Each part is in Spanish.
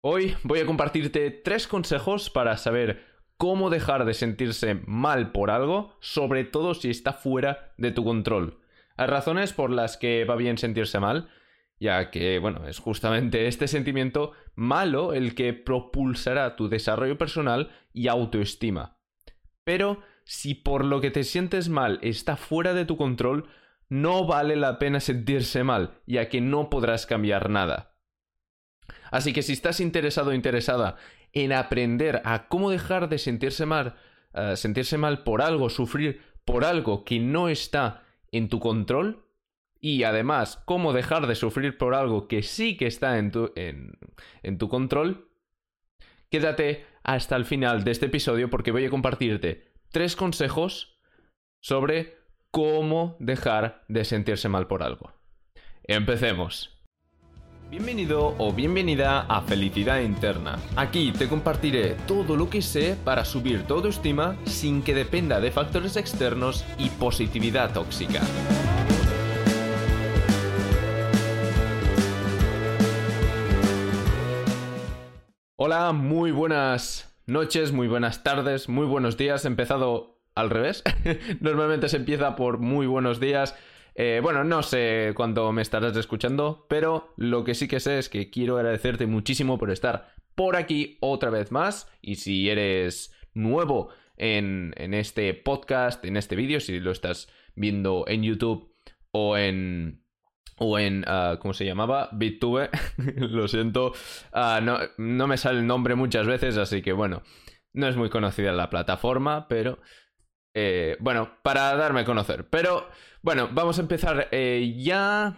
Hoy voy a compartirte tres consejos para saber cómo dejar de sentirse mal por algo, sobre todo si está fuera de tu control. Hay razones por las que va bien sentirse mal, ya que, bueno, es justamente este sentimiento malo el que propulsará tu desarrollo personal y autoestima. Pero si por lo que te sientes mal está fuera de tu control, no vale la pena sentirse mal, ya que no podrás cambiar nada. Así que si estás interesado o interesada en aprender a cómo dejar de sentirse mal, eh, sentirse mal por algo, sufrir por algo que no está en tu control, y además cómo dejar de sufrir por algo que sí que está en tu, en tu control, quédate hasta el final de este episodio porque voy a compartirte tres consejos sobre cómo dejar de sentirse mal por algo. Empecemos. Bienvenido o bienvenida a Felicidad Interna. Aquí te compartiré todo lo que sé para subir tu autoestima sin que dependa de factores externos y positividad tóxica. Hola, muy buenas noches, muy buenas tardes, muy buenos días. He empezado al revés. Normalmente se empieza por muy buenos días eh, bueno, no sé cuándo me estarás escuchando, pero lo que sí que sé es que quiero agradecerte muchísimo por estar por aquí otra vez más. Y si eres nuevo en, este podcast, en este vídeo, si lo estás viendo en YouTube o en, o en, ah, ¿cómo se llamaba? BitTube. Lo siento, ah, no, no, me sale el nombre muchas veces, así que bueno, no es muy conocida la plataforma, pero eh, bueno, para darme a conocer. Pero bueno, vamos a empezar eh, ya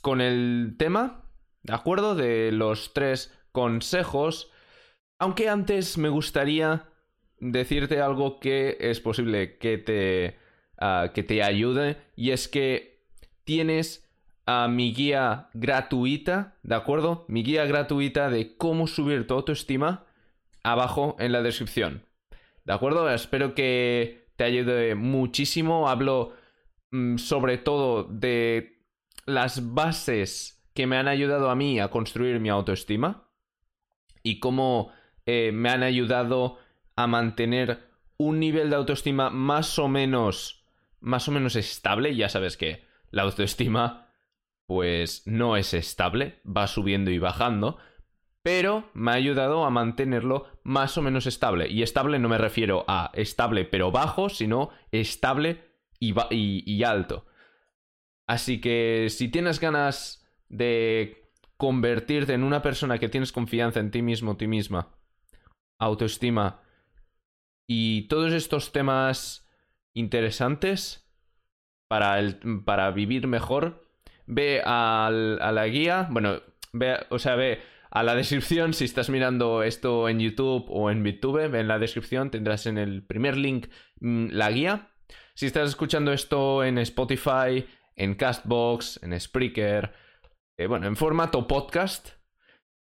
con el tema, ¿de acuerdo? De los tres consejos. Aunque antes me gustaría decirte algo que es posible que te, ah, que te ayude. Y es que tienes a mi guía gratuita, ¿de acuerdo? Mi guía gratuita de cómo subir tu autoestima abajo en la descripción. ¿De acuerdo? Espero que te ayude muchísimo. Hablo sobre todo de las bases que me han ayudado a mí a construir mi autoestima y cómo eh, me han ayudado a mantener un nivel de autoestima más o menos más o menos estable. Ya sabes que la autoestima pues no es estable, va subiendo y bajando, pero me ha ayudado a mantenerlo más o menos estable. Y estable no me refiero a estable pero bajo, sino estable y, alto. Así que si tienes ganas de convertirte en una persona que tienes confianza en ti mismo, ti misma, autoestima y todos estos temas interesantes para, el, para vivir mejor, ve a la guía, bueno, ve, o sea, ve a la descripción, si estás mirando esto en YouTube o en YouTube, en la descripción tendrás en el primer link mm, la guía. Si estás escuchando esto en Spotify, en Castbox, en Spreaker, eh, bueno, en formato podcast,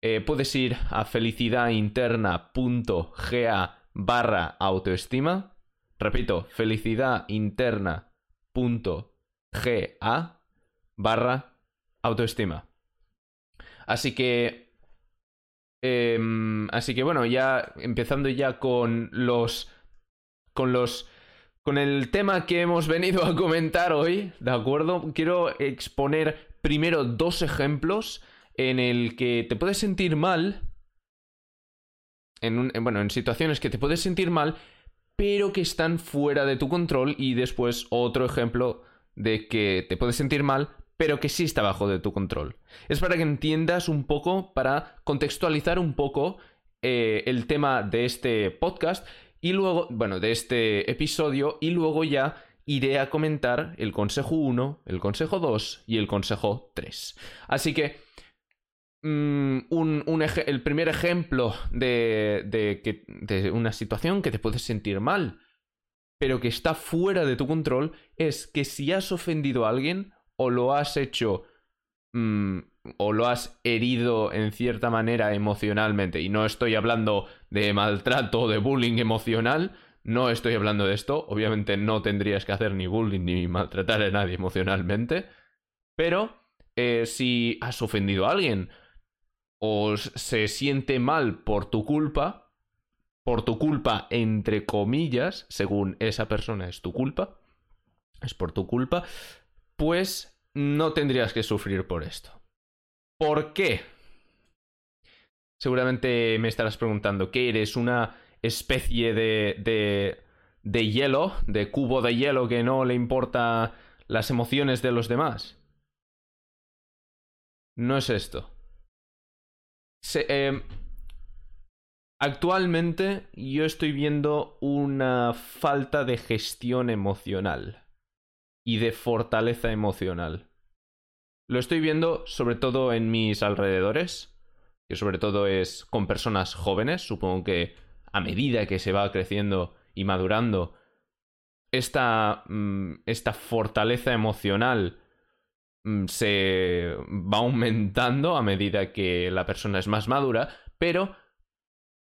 eh, puedes ir a felicidadinterna.ga barra autoestima. Repito, felicidadinterna.ga barra autoestima. Así que Em, así que bueno, ya empezando ya con los. con los. Con el tema que hemos venido a comentar hoy, ¿de acuerdo? Quiero exponer primero dos ejemplos en el que te puedes sentir mal. En bueno, en situaciones que te puedes sentir mal, pero que están fuera de tu control. Y después otro ejemplo de que te puedes sentir mal, pero que sí está bajo de tu control. Es para que entiendas un poco, para contextualizar un poco eh, el tema de este podcast y luego, bueno, de este episodio y luego ya iré a comentar el consejo 1, el consejo 2 y el consejo 3. Así que mm, un, el primer ejemplo de, de, de una situación que te puedes sentir mal, pero que está fuera de tu control, es que si has ofendido a alguien, o lo has hecho mm, o lo has herido en cierta manera emocionalmente. Y no estoy hablando de maltrato o de bullying emocional. No estoy hablando de esto. Obviamente no tendrías que hacer ni bullying ni maltratar a nadie emocionalmente. Pero eh, si has ofendido a alguien o se siente mal por tu culpa, por tu culpa entre comillas, según esa persona es tu culpa, es por tu culpa, pues no tendrías que sufrir por esto. ¿Por qué? Seguramente me estarás preguntando, ¿qué eres? ¿Una especie de, de, de hielo, de cubo de hielo que no le importa las emociones de los demás? No es esto. Em, actualmente yo estoy viendo una falta de gestión emocional y de fortaleza emocional. Lo estoy viendo sobre todo en mis alrededores, que sobre todo es con personas jóvenes, supongo que a medida que se va creciendo y madurando, esta, mm, esta fortaleza emocional Mm, se va aumentando a medida que la persona es más madura, pero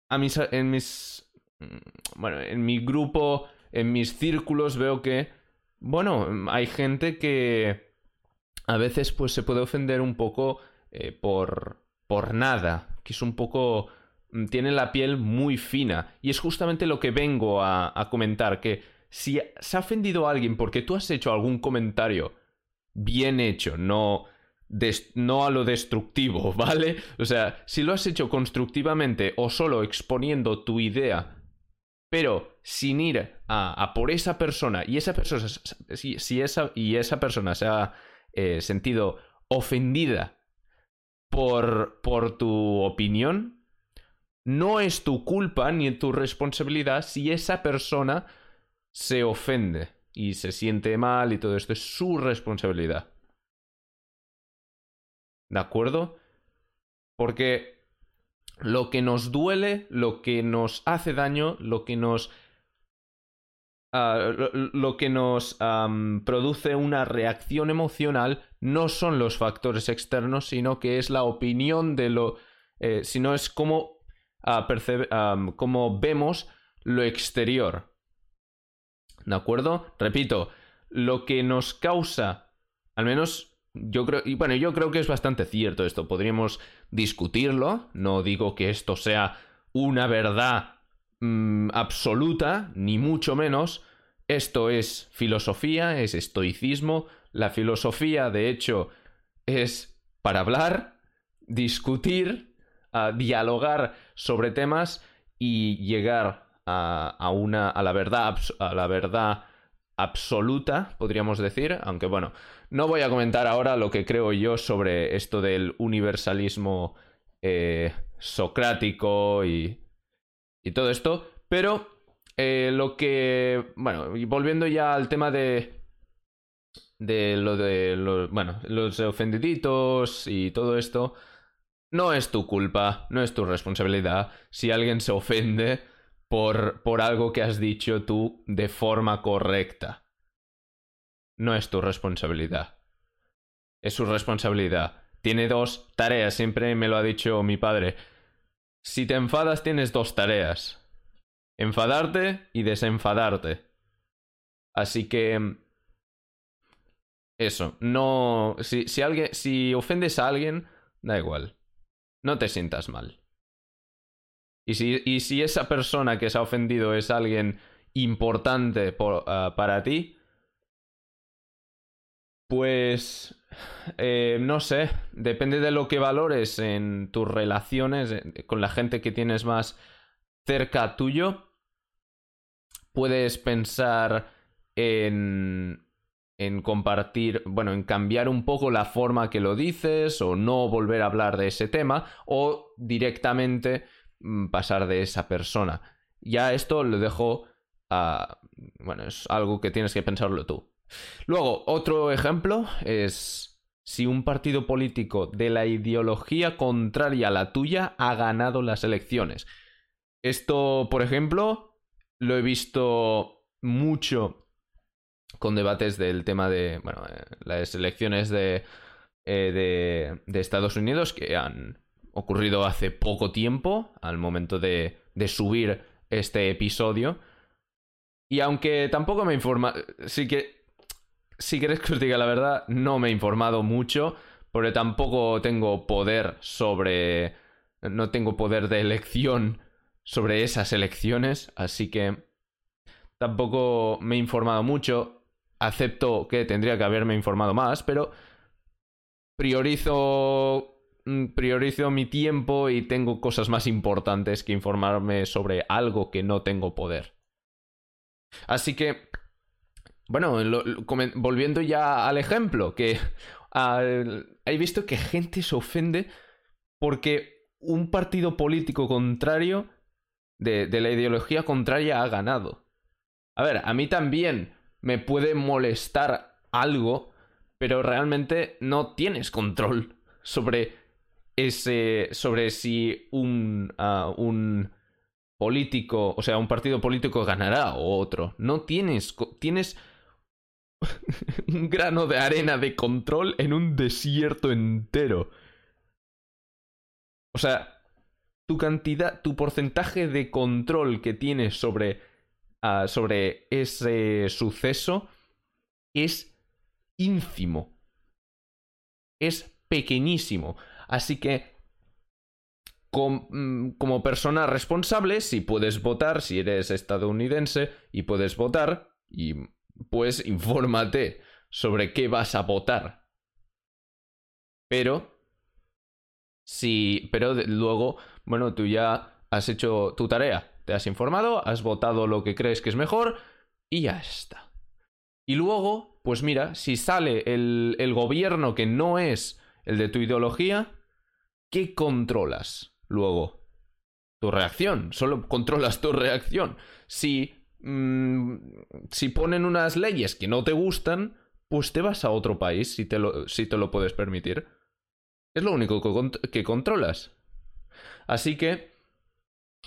a mis, en mis... Mm, bueno, en mi grupo, en mis círculos veo que, bueno, hay gente que a veces pues se puede ofender un poco eh, por, por nada, que es un poco... Mm, tiene la piel muy fina. Y es justamente lo que vengo a, comentar, que si se ha ofendido a alguien porque tú has hecho algún comentario bien hecho, no, no a lo destructivo, ¿vale? O sea, si lo has hecho constructivamente o solo exponiendo tu idea, pero sin ir a, por esa persona y esa persona, si, esa, y esa persona se ha eh, sentido ofendida por, por tu opinión, no es tu culpa ni tu responsabilidad si esa persona se ofende y se siente mal y todo esto es su responsabilidad. ¿De acuerdo? Porque lo que nos duele, lo que nos hace daño, lo que nos... Ah, lo, que nos produce una reacción emocional no son los factores externos, sino que es la opinión de lo... Eh, sino es como, uh, como vemos lo exterior. ¿De acuerdo? Repito, lo que nos causa, al menos yo creo, y bueno, yo creo que es bastante cierto esto, podríamos discutirlo, no digo que esto sea una verdad mm, absoluta, ni mucho menos, esto es filosofía, es estoicismo, la filosofía de hecho es para hablar, discutir, dialogar sobre temas y llegar a, una, a la verdad, a la verdad absoluta, podríamos decir, aunque bueno, no voy a comentar ahora lo que creo yo sobre esto del universalismo eh, socrático y, y todo esto, pero eh, lo que, bueno, volviendo ya al tema de de lo de bueno, los ofendiditos y todo esto, no es tu culpa, no es tu responsabilidad. Si alguien se ofende, por, por algo que has dicho tú de forma correcta. No es tu responsabilidad. Es su responsabilidad. Tiene dos tareas, siempre me lo ha dicho mi padre. Si te enfadas tienes dos tareas. Enfadarte y desenfadarte. Así que... Eso, no... Si, si, alguien, si ofendes a alguien, da igual. No te sientas mal. Y si, esa persona que se ha ofendido es alguien importante ah, para ti, pues eh, no sé, depende de lo que valores en tus relaciones eh, con la gente que tienes más cerca tuyo. Puedes pensar en, en compartir, bueno, en cambiar un poco la forma que lo dices o no volver a hablar de ese tema o directamente Mm, pasar de esa persona. Ya esto lo dejo a... Bueno, es algo que tienes que pensarlo tú. Luego, otro ejemplo es si un partido político de la ideología contraria a la tuya ha ganado las elecciones. Esto, por ejemplo, lo he visto mucho con debates del tema de, bueno, eh, las elecciones de, eh, de, de Estados Unidos que han ocurrido hace poco tiempo, al momento de, de subir este episodio. Y aunque tampoco me he informado, sí que, si queréis que os diga la verdad, no me he informado mucho, porque tampoco tengo poder sobre... No tengo poder de elección sobre esas elecciones, así que tampoco me he informado mucho. Acepto que tendría que haberme informado más, pero priorizo mm, priorizo mi tiempo y tengo cosas más importantes que informarme sobre algo que no tengo poder. Así que, bueno, volviendo ya al ejemplo, que he visto que gente se ofende porque un partido político contrario de, la ideología contraria ha ganado. A ver, a mí también me puede molestar algo pero realmente no tienes control sobre ese. sobre si un. Ah, un político. O sea, un partido político ganará o otro. No tienes. Tienes. un grano de arena de control en un desierto entero. O sea, tu cantidad, tu porcentaje de control que tienes sobre, ah, sobre ese suceso es ínfimo. Es pequeñísimo. Así que, mm, como persona responsable, si puedes votar, si eres estadounidense y puedes votar, y pues infórmate sobre qué vas a votar. Pero, si, pero luego, bueno, tú ya has hecho tu tarea, te has informado, has votado lo que crees que es mejor y ya está. Y luego pues mira, si sale el, gobierno que no es el de tu ideología, ¿qué controlas luego? Tu reacción, solo controlas tu reacción. Si, mm, si ponen unas leyes que no te gustan, pues te vas a otro país si te lo, si te lo puedes permitir. Es lo único que, controlas. Así que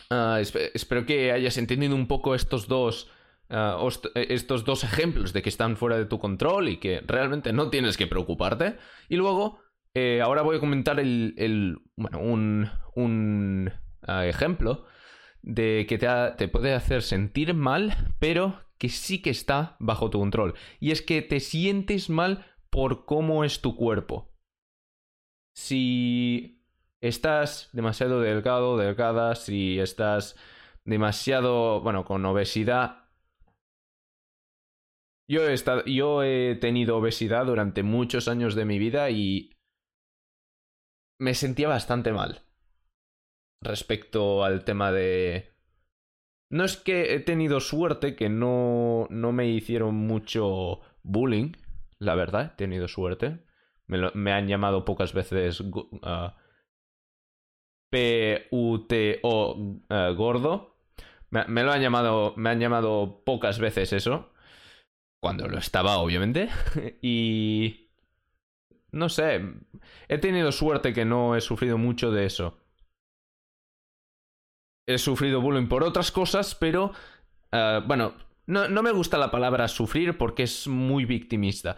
ah, espero que hayas entendido un poco estos dos Ah, estos dos ejemplos de que están fuera de tu control y que realmente no tienes que preocuparte. Y luego, eh, ahora voy a comentar el, bueno, un, un ah, ejemplo de que te, te puede hacer sentir mal, pero que sí que está bajo tu control. Y es que te sientes mal por cómo es tu cuerpo. Si estás demasiado delgado, delgada, si estás demasiado, bueno, con obesidad, yo he, estado, yo he tenido obesidad durante muchos años de mi vida y me sentía bastante mal respecto al tema de... No es que he tenido suerte, que no, no me hicieron mucho bullying, la verdad, he tenido suerte. Me, han llamado pocas veces uh, P-U-T-O uh, gordo. me, lo han llamado, me han llamado pocas veces eso cuando lo estaba, obviamente. y... No sé, he tenido suerte que no he sufrido mucho de eso. He sufrido bullying por otras cosas, pero... Eh, bueno, no, me gusta la palabra sufrir porque es muy victimista.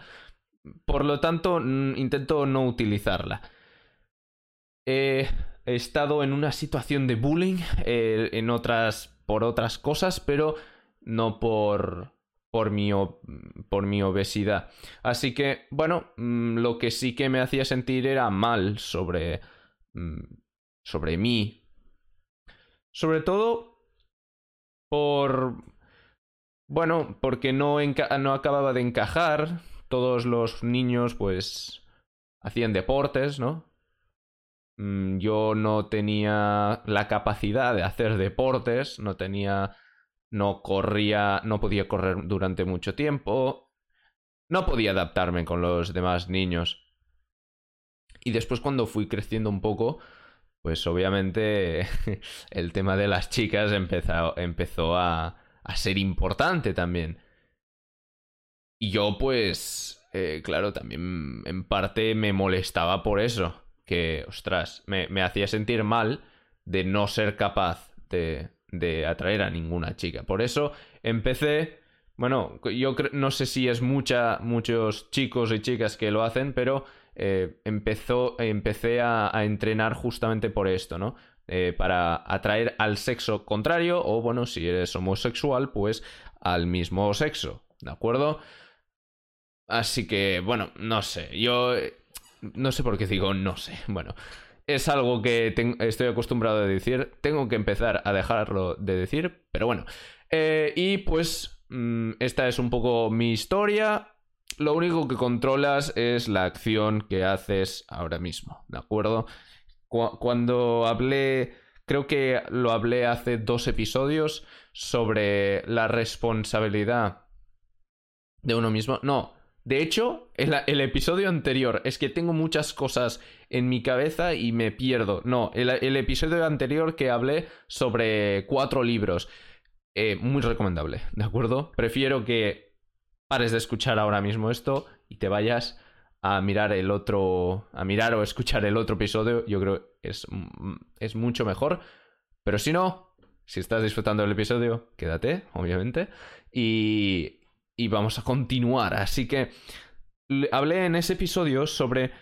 Por lo tanto, intento no utilizarla. He, estado en una situación de bullying eh, en otras... por otras cosas, pero no por por mi, por mi obesidad. Así que, bueno, mm, lo que sí que me hacía sentir era mal sobre, mm, sobre mí. Sobre todo por... Bueno, porque no, no acababa de encajar. Todos los niños, pues, hacían deportes, ¿no? Mm, yo no tenía la capacidad de hacer deportes, no tenía no corría, no podía correr durante mucho tiempo, no podía adaptarme con los demás niños. Y después cuando fui creciendo un poco, pues obviamente el tema de las chicas empezó, empezó a, a ser importante también. Y yo pues, eh, claro, también en parte me molestaba por eso, que, ostras, me, me hacía sentir mal de no ser capaz de, de atraer a ninguna chica. Por eso empecé, bueno, yo no sé si es mucha, muchos chicos y chicas que lo hacen, pero eh, empezó, empecé a, entrenar justamente por esto, ¿no? Eh, para atraer al sexo contrario o, bueno, si eres homosexual, pues al mismo sexo, ¿de acuerdo? Así que, bueno, no sé, yo No sé por qué digo no sé. Bueno, es algo que estoy acostumbrado a decir. Tengo que empezar a dejarlo de decir, pero bueno. Eh, y pues mm, esta es un poco mi historia. Lo único que controlas es la acción que haces ahora mismo, ¿de acuerdo? cuando hablé, creo que lo hablé hace dos episodios sobre la responsabilidad de uno mismo. No, de hecho, el, episodio anterior, es que tengo muchas cosas en mi cabeza y me pierdo. No, el, episodio anterior que hablé sobre cuatro libros. Eh, muy recomendable, ¿de acuerdo? Prefiero que pares de escuchar ahora mismo esto y te vayas a mirar el otro, a mirar o escuchar el otro episodio, yo creo que es, mm, es mucho mejor. Pero si no, si estás disfrutando del episodio, quédate, obviamente. Y, y vamos a continuar. Así que hablé en ese episodio sobre,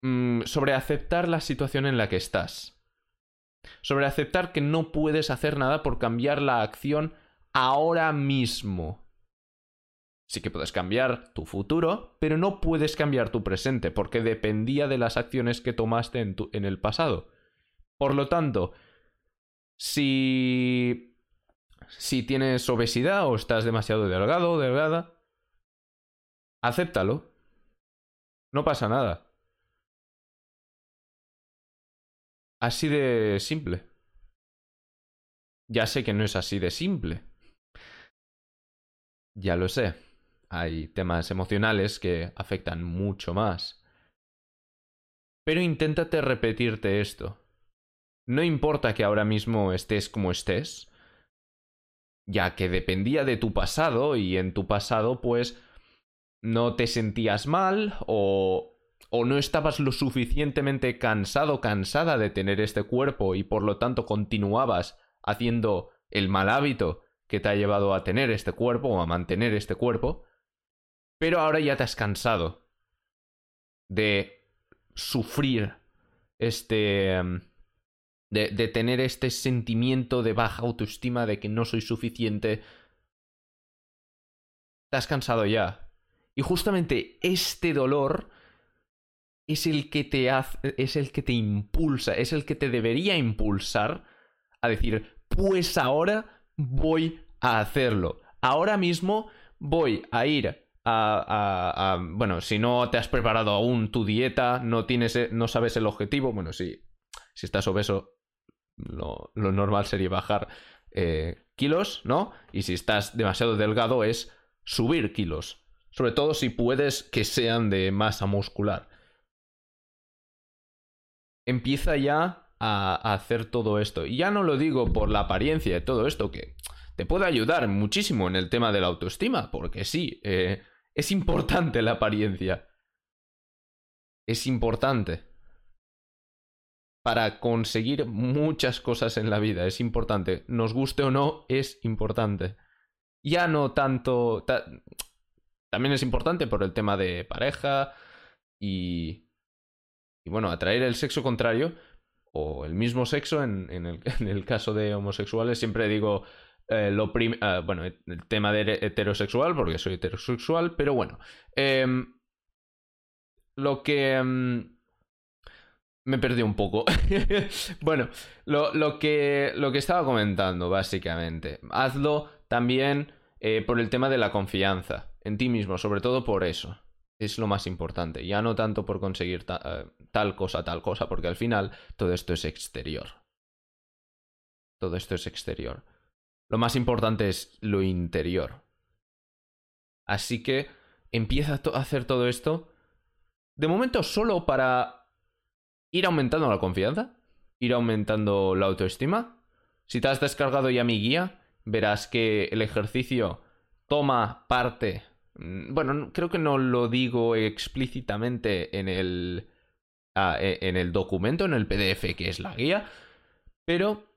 mm, sobre aceptar la situación en la que estás. Sobre aceptar que no puedes hacer nada por cambiar la acción ahora mismo. Sí que puedes cambiar tu futuro, pero no puedes cambiar tu presente, porque dependía de las acciones que tomaste en, en el pasado. Por lo tanto, si. Si tienes obesidad o estás demasiado delgado o delgada, acéptalo. No pasa nada. Así de simple. Ya sé que no es así de simple. Ya lo sé hay temas emocionales que afectan mucho más. Pero inténtate repetirte esto. No importa que ahora mismo estés como estés, ya que dependía de tu pasado y en tu pasado pues no te sentías mal o o no estabas lo suficientemente cansado, cansada de tener este cuerpo y por lo tanto continuabas haciendo el mal hábito que te ha llevado a tener este cuerpo o a mantener este cuerpo, pero ahora ya te has cansado de sufrir este... Em, de, de, tener este sentimiento de baja autoestima, de que no soy suficiente. Te has cansado ya. Y justamente este dolor es el que te hace, es el que te impulsa, es el que te debería impulsar a decir, pues ahora voy a hacerlo. Ahora mismo voy a ir a, bueno, si no te has preparado aún tu dieta, no tienes, e, no sabes el objetivo, bueno, si, si estás obeso, lo, normal sería bajar eh, kilos, ¿no? Y si estás demasiado delgado es subir kilos, sobre todo si puedes que sean de masa muscular. Empieza ya a, hacer todo esto. Y ya no lo digo por la apariencia de todo esto, que te puede ayudar muchísimo en el tema de la autoestima, porque sí, eh, es importante la apariencia. Es importante. Para conseguir muchas cosas en la vida, es importante. Nos guste o no, es importante. Ya no tanto... también es importante por el tema de pareja y... Y bueno, atraer el sexo contrario o el mismo sexo en, el caso de homosexuales. Siempre digo eh, lo ah, bueno, el tema de heterosexual, porque soy heterosexual, pero bueno. Em, lo que... Em, me perdí un poco. bueno, lo, lo, que, lo que estaba comentando, básicamente. Hazlo también eh, por el tema de la confianza en ti mismo, sobre todo por eso. Es lo más importante. Ya no tanto por conseguir eh, tal cosa, tal cosa, porque al final todo esto es exterior. Todo esto es exterior. Lo más importante es lo interior. Así que empieza a hacer todo esto. De momento solo para ir aumentando la confianza, ir aumentando la autoestima. Si te has descargado ya mi guía, verás que el ejercicio toma parte. Mm, bueno, creo que no lo digo explícitamente en el, ah, e, en el documento, en el PDF que es la guía, pero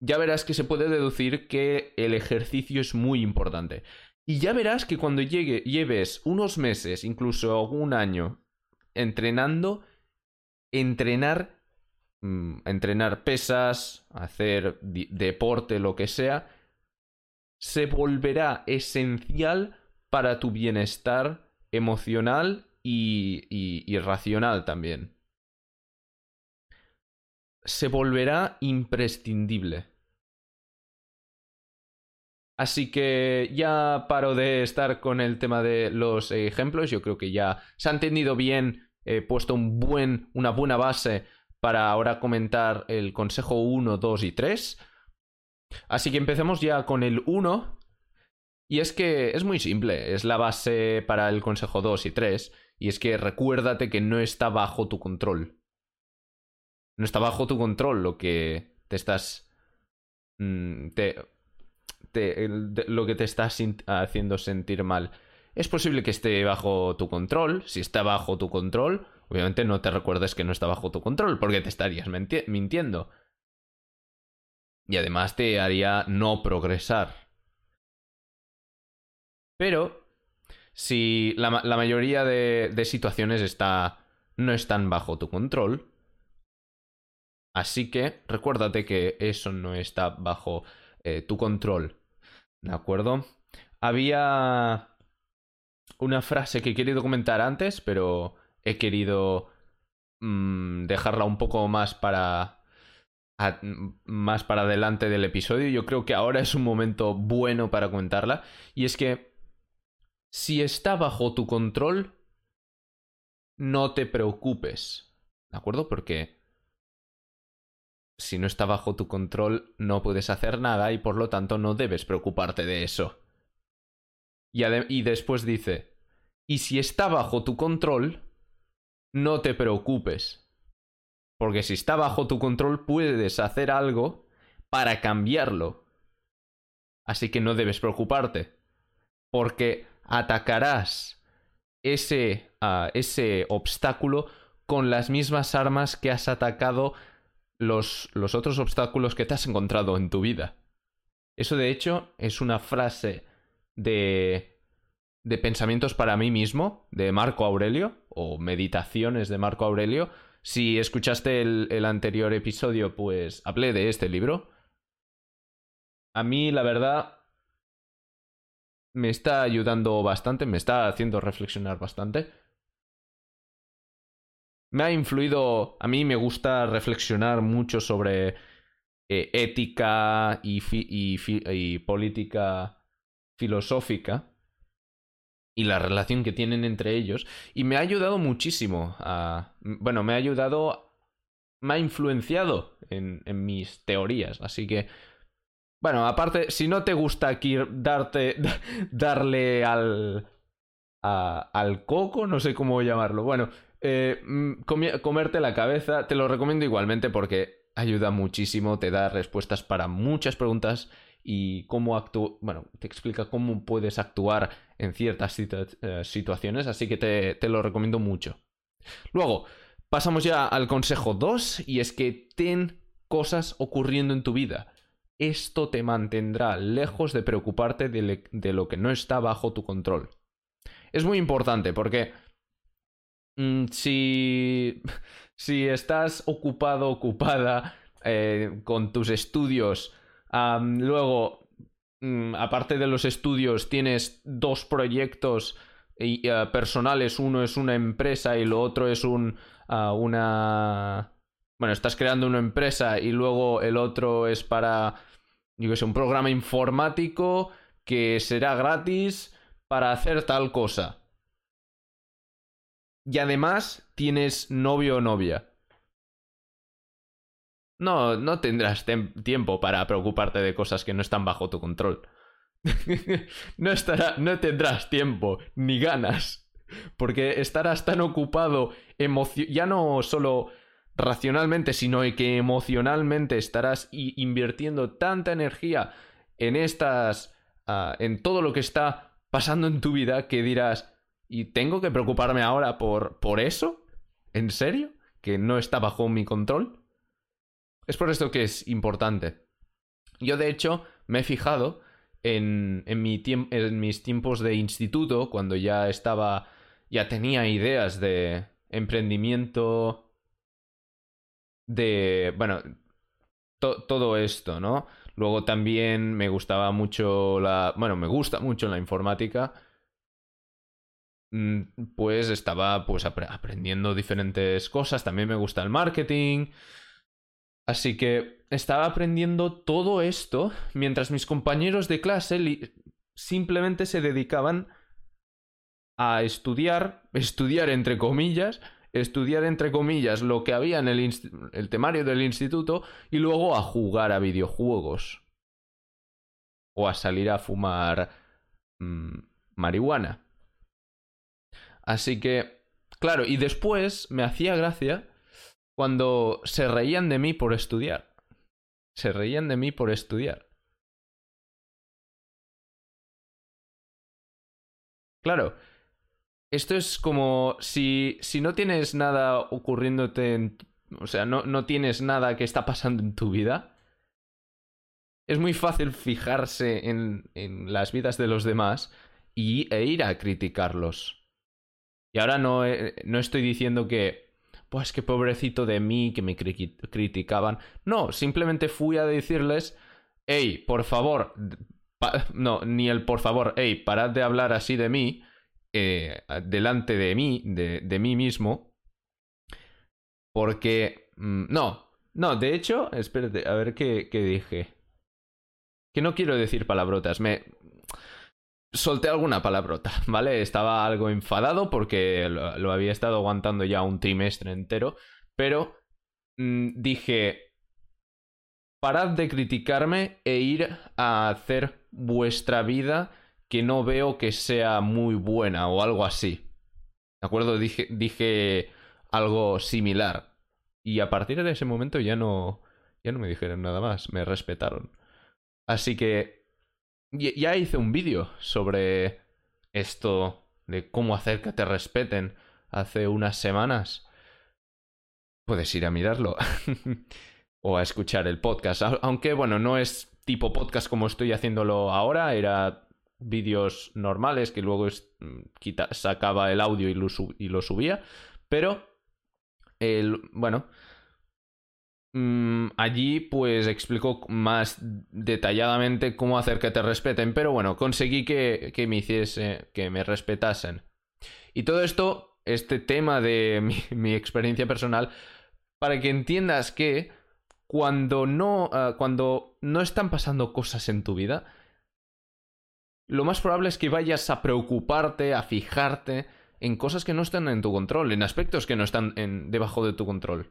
ya verás que se puede deducir que el ejercicio es muy importante. Y ya verás que cuando llegue, lleves unos meses, incluso un año, entrenando, entrenar, mm, entrenar pesas, hacer deporte, lo que sea, se volverá esencial para tu bienestar emocional y, y racional también. Se volverá imprescindible. Así que ya paro de estar con el tema de los ejemplos. Yo creo que ya se ha entendido bien. He puesto un buen, una buena base para ahora comentar el consejo 1, 2 y 3. Así que empecemos ya con el 1. Y es que es muy simple, es la base para el consejo 2 y 3. Y es que recuérdate que no está bajo tu control. No está bajo tu control lo que te estás... Mm, te, lo que te está haciendo sentir mal. Es posible que esté bajo tu control. Si está bajo tu control, obviamente no te recuerdes que no está bajo tu control, porque te estarías mintiendo. Y además te haría no progresar. Pero, si la, mayoría de, situaciones está, no están bajo tu control, así que recuérdate que eso no está bajo eh, tu control. ¿De acuerdo? Había una frase que he querido comentar antes, pero he querido mm, dejarla un poco más para más para adelante del episodio. Yo creo que ahora es un momento bueno para comentarla. Y es que si está bajo tu control, no te preocupes. ¿De acuerdo? Porque si no está bajo tu control, no puedes hacer nada y por lo tanto no debes preocuparte de eso. Y, después dice, y si está bajo tu control, no te preocupes. Porque si está bajo tu control, puedes hacer algo para cambiarlo. Así que no debes preocuparte. Porque atacarás ese, ah, ese obstáculo con las mismas armas que has atacado los, los otros obstáculos que te has encontrado en tu vida. Eso de hecho es una frase de, de pensamientos para mí mismo, de Marco Aurelio, o meditaciones de Marco Aurelio. Si escuchaste el, el anterior episodio, pues hablé de este libro. A mí, la verdad, me está ayudando bastante, me está haciendo reflexionar bastante me ha influido, a mí me gusta reflexionar mucho sobre eh, ética y, y, política filosófica y la relación que tienen entre ellos y me ha ayudado muchísimo a, bueno, me ha ayudado, me ha influenciado en, en mis teorías, así que bueno, aparte, si no te gusta aquí darte, darle al, al coco, no sé cómo llamarlo. Bueno, eh, mm, comerte la cabeza, te lo recomiendo igualmente porque ayuda muchísimo, te da respuestas para muchas preguntas y cómo actúa, bueno, te explica cómo puedes actuar en ciertas eh, situaciones, así que te, te lo recomiendo mucho. Luego, pasamos ya al consejo 2 y es que ten cosas ocurriendo en tu vida. Esto te mantendrá lejos de preocuparte de, lo que no está bajo tu control. Es muy importante porque Mm, si, estás ocupado, ocupada eh, con tus estudios, luego, mm, aparte de los estudios, tienes dos proyectos eh, personales, uno es una empresa y lo otro es un, ah, una... Bueno, estás creando una empresa y luego el otro es para, yo que sé, un programa informático que será gratis para hacer tal cosa y además tienes novio o novia. No, no tendrás tiempo para preocuparte de cosas que no están bajo tu control. no, estará, no tendrás tiempo ni ganas. Porque estarás tan ocupado ya no solo racionalmente, sino que emocionalmente estarás invirtiendo tanta energía en estas. Ah, en todo lo que está pasando en tu vida que dirás ¿Y tengo que preocuparme ahora por, por eso? ¿En serio? ¿Que no está bajo mi control? Es por esto que es importante. Yo, de hecho, me he fijado en, en, mi en mis tiempos de instituto, cuando ya estaba, ya tenía ideas de emprendimiento, de, bueno, todo esto, ¿no? Luego también me gustaba mucho la, bueno, me gusta mucho la informática pues estaba pues aprendiendo diferentes cosas. También me gusta el marketing. Así que estaba aprendiendo todo esto mientras mis compañeros de clase simplemente se dedicaban a estudiar, estudiar entre comillas, estudiar entre comillas lo que había en el, temario del instituto y luego a jugar a videojuegos. O a salir a fumar mm, marihuana. Así que, claro, y después me hacía gracia cuando se reían de mí por estudiar. Se reían de mí por estudiar. Claro, esto es como si, si no tienes nada ocurriéndote en... O sea, no, no tienes nada que está pasando en tu vida. Es muy fácil fijarse en, en las vidas de los demás y, e ir a criticarlos. Y ahora no, no estoy diciendo que pues qué pobrecito de mí que me criticaban. No, simplemente fui a decirles, hey, por favor, no, ni el por favor, hey, parad de hablar así de mí, eh, delante de mí, de, de, mí mismo, porque... Mm, no, no, de hecho, espérate, a ver qué, qué dije. Que no quiero decir palabrotas, me solté alguna palabrota, ¿vale? Estaba algo enfadado porque lo, había estado aguantando ya un trimestre entero, pero mm, dije, parad de criticarme e ir a hacer vuestra vida que no veo que sea muy buena o algo así. ¿De acuerdo? Dije, dije algo similar. Y a partir de ese momento ya no, ya no me dijeron nada más, me respetaron. Así que ya hice un vídeo sobre esto de cómo hacer que te respeten hace unas semanas. Puedes ir a mirarlo o a escuchar el podcast. Aunque, bueno, no es tipo podcast como estoy haciéndolo ahora, era vídeos normales que luego sacaba el audio y lo, y lo subía. Pero, el, bueno, Mm, allí pues explico más detalladamente cómo hacer que te respeten, pero bueno, conseguí que, que me hiciese, que me respetasen. Y todo esto, este tema de mi, experiencia personal, para que entiendas que cuando no, ah, cuando no están pasando cosas en tu vida, lo más probable es que vayas a preocuparte, a fijarte en cosas que no están en tu control, en aspectos que no están en, debajo de tu control.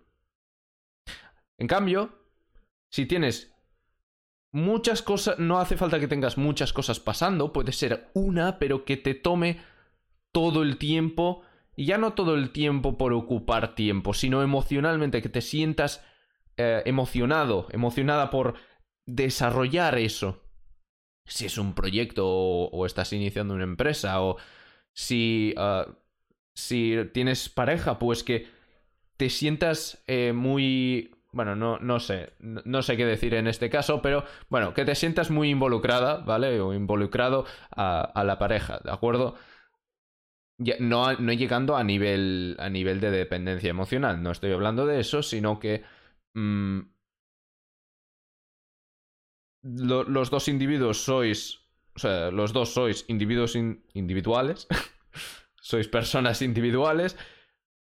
En cambio, si tienes muchas cosas, no hace falta que tengas muchas cosas pasando, puede ser una, pero que te tome todo el tiempo, y ya no todo el tiempo por ocupar tiempo, sino emocionalmente, que te sientas eh, emocionado, emocionada por desarrollar eso. Si es un proyecto o, estás iniciando una empresa o si, ah, si tienes pareja, pues que te sientas eh, muy bueno, no, no sé, no, sé qué decir en este caso, pero bueno, que te sientas muy involucrada, ¿vale? O involucrado a, la pareja, ¿de acuerdo? no, no llegando a nivel, a nivel de dependencia emocional, no estoy hablando de eso, sino que mm, los dos individuos sois, o sea, los dos sois individuos individuales, sois personas individuales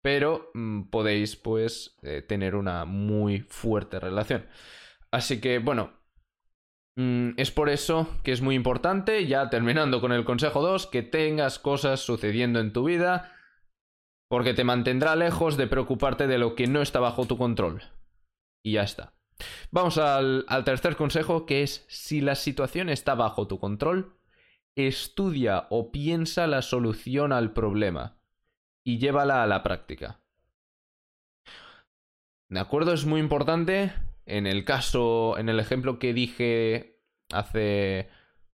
pero mm, podéis pues eh, tener una muy fuerte relación. Así que bueno, mm, es por eso que es muy importante, ya terminando con el consejo 2, que tengas cosas sucediendo en tu vida, porque te mantendrá lejos de preocuparte de lo que no está bajo tu control. Y ya está. Vamos al, al tercer consejo, que es si la situación está bajo tu control, estudia o piensa la solución al problema y llévala a la práctica. ¿De acuerdo? Es muy importante. En el caso, en el ejemplo que dije hace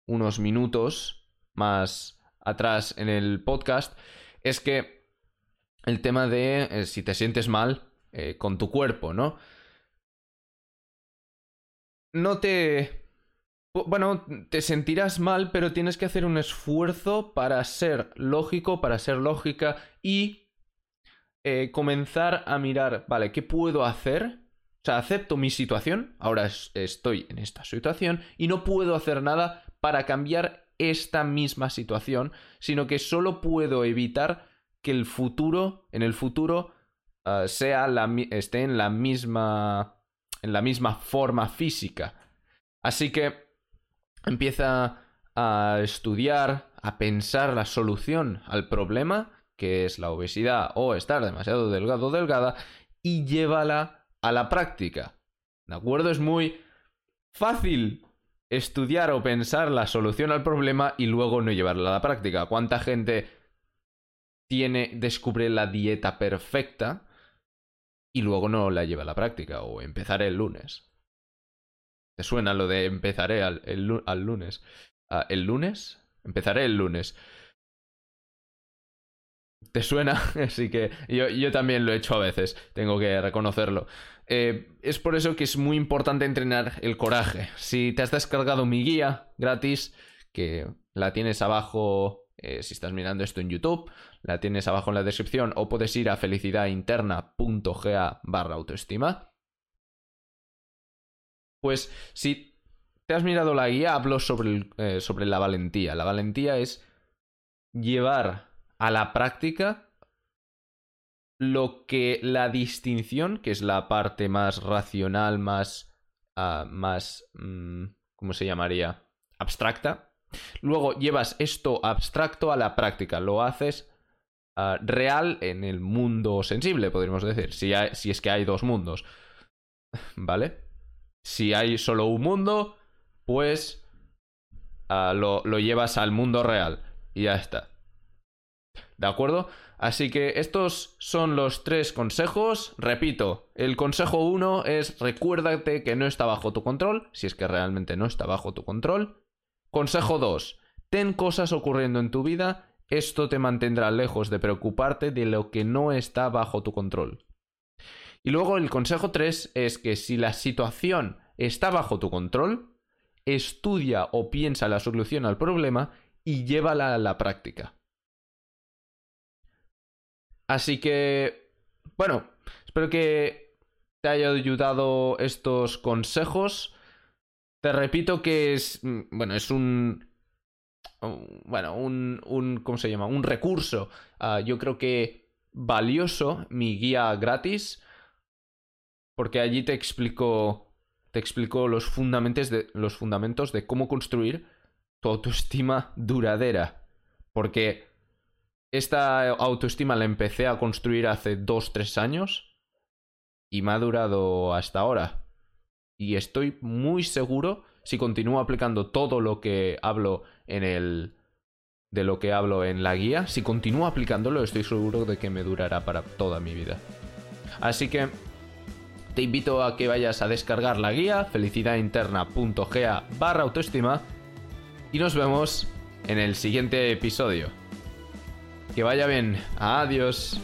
unos minutos más atrás en el podcast, es que el tema de eh, si te sientes mal eh, con tu cuerpo, ¿no? No te bueno, te sentirás mal, pero tienes que hacer un esfuerzo para ser lógico, para ser lógica y eh, comenzar a mirar, vale, ¿qué puedo hacer? O sea, acepto mi situación, ahora estoy en esta situación y no puedo hacer nada para cambiar esta misma situación, sino que solo puedo evitar que el futuro, en el futuro, ah, sea la, esté en la misma en la misma forma física. Así que empieza a estudiar, a pensar la solución al problema, que es la obesidad o estar demasiado delgado o delgada, y llévala a la práctica. ¿De acuerdo? Es muy fácil estudiar o pensar la solución al problema y luego no llevarla a la práctica. ¿Cuánta gente tiene, descubre la dieta perfecta y luego no la lleva a la práctica? O empezaré el lunes. ¿Te suena lo de empezaré al, lunes? Ah, ¿El lunes? Empezaré el lunes. ¿Te suena? Así que yo, yo, también lo he hecho a veces, tengo que reconocerlo. Eh, es por eso que es muy importante entrenar el coraje. Si te has descargado mi guía gratis, que la tienes abajo, eh, si estás mirando esto en YouTube, la tienes abajo en la descripción, o puedes ir a felicidadinterna.ga barra autoestima. Pues si te has mirado la guía, hablo sobre, eh, sobre la valentía. La valentía es llevar a la práctica lo que la distinción, que es la parte más racional, más... Uh, más... Mm, ¿Cómo se llamaría? Abstracta. Luego llevas esto abstracto a la práctica. Lo haces uh, real en el mundo sensible, podríamos decir. Si, si es que hay dos mundos. ¿Vale? Si hay solo un mundo, pues lo, lo llevas al mundo real. Y ya está. ¿De acuerdo? Así que estos son los tres consejos. Repito, el consejo uno es recuérdate que no está bajo tu control, si es que realmente no está bajo tu control. Consejo 2. Ten cosas ocurriendo en tu vida, esto te mantendrá lejos de preocuparte de lo que no está bajo tu control. Y luego el consejo 3 es que si la situación está bajo tu control, estudia o piensa la solución al problema y llévala a la práctica. Así que, bueno, espero que te haya ayudado estos consejos. Te repito que es, mm, bueno, es un, bueno, un, un ¿cómo se llama? Un recurso, ah, yo creo que valioso, mi guía gratis, porque allí te explico, te explico los, fundamentos de, los fundamentos de cómo construir tu autoestima duradera. Porque esta autoestima la empecé a construir hace 2-3 años y me ha durado hasta ahora. Y estoy muy seguro, si continúo aplicando todo lo que hablo en el... de lo que hablo en la guía, si continúo aplicándolo estoy seguro de que me durará para toda mi vida. Así que te invito a que vayas a descargar la guía felicidadinterna.ga barra autoestima y nos vemos en el siguiente episodio. Que vaya bien. Adiós.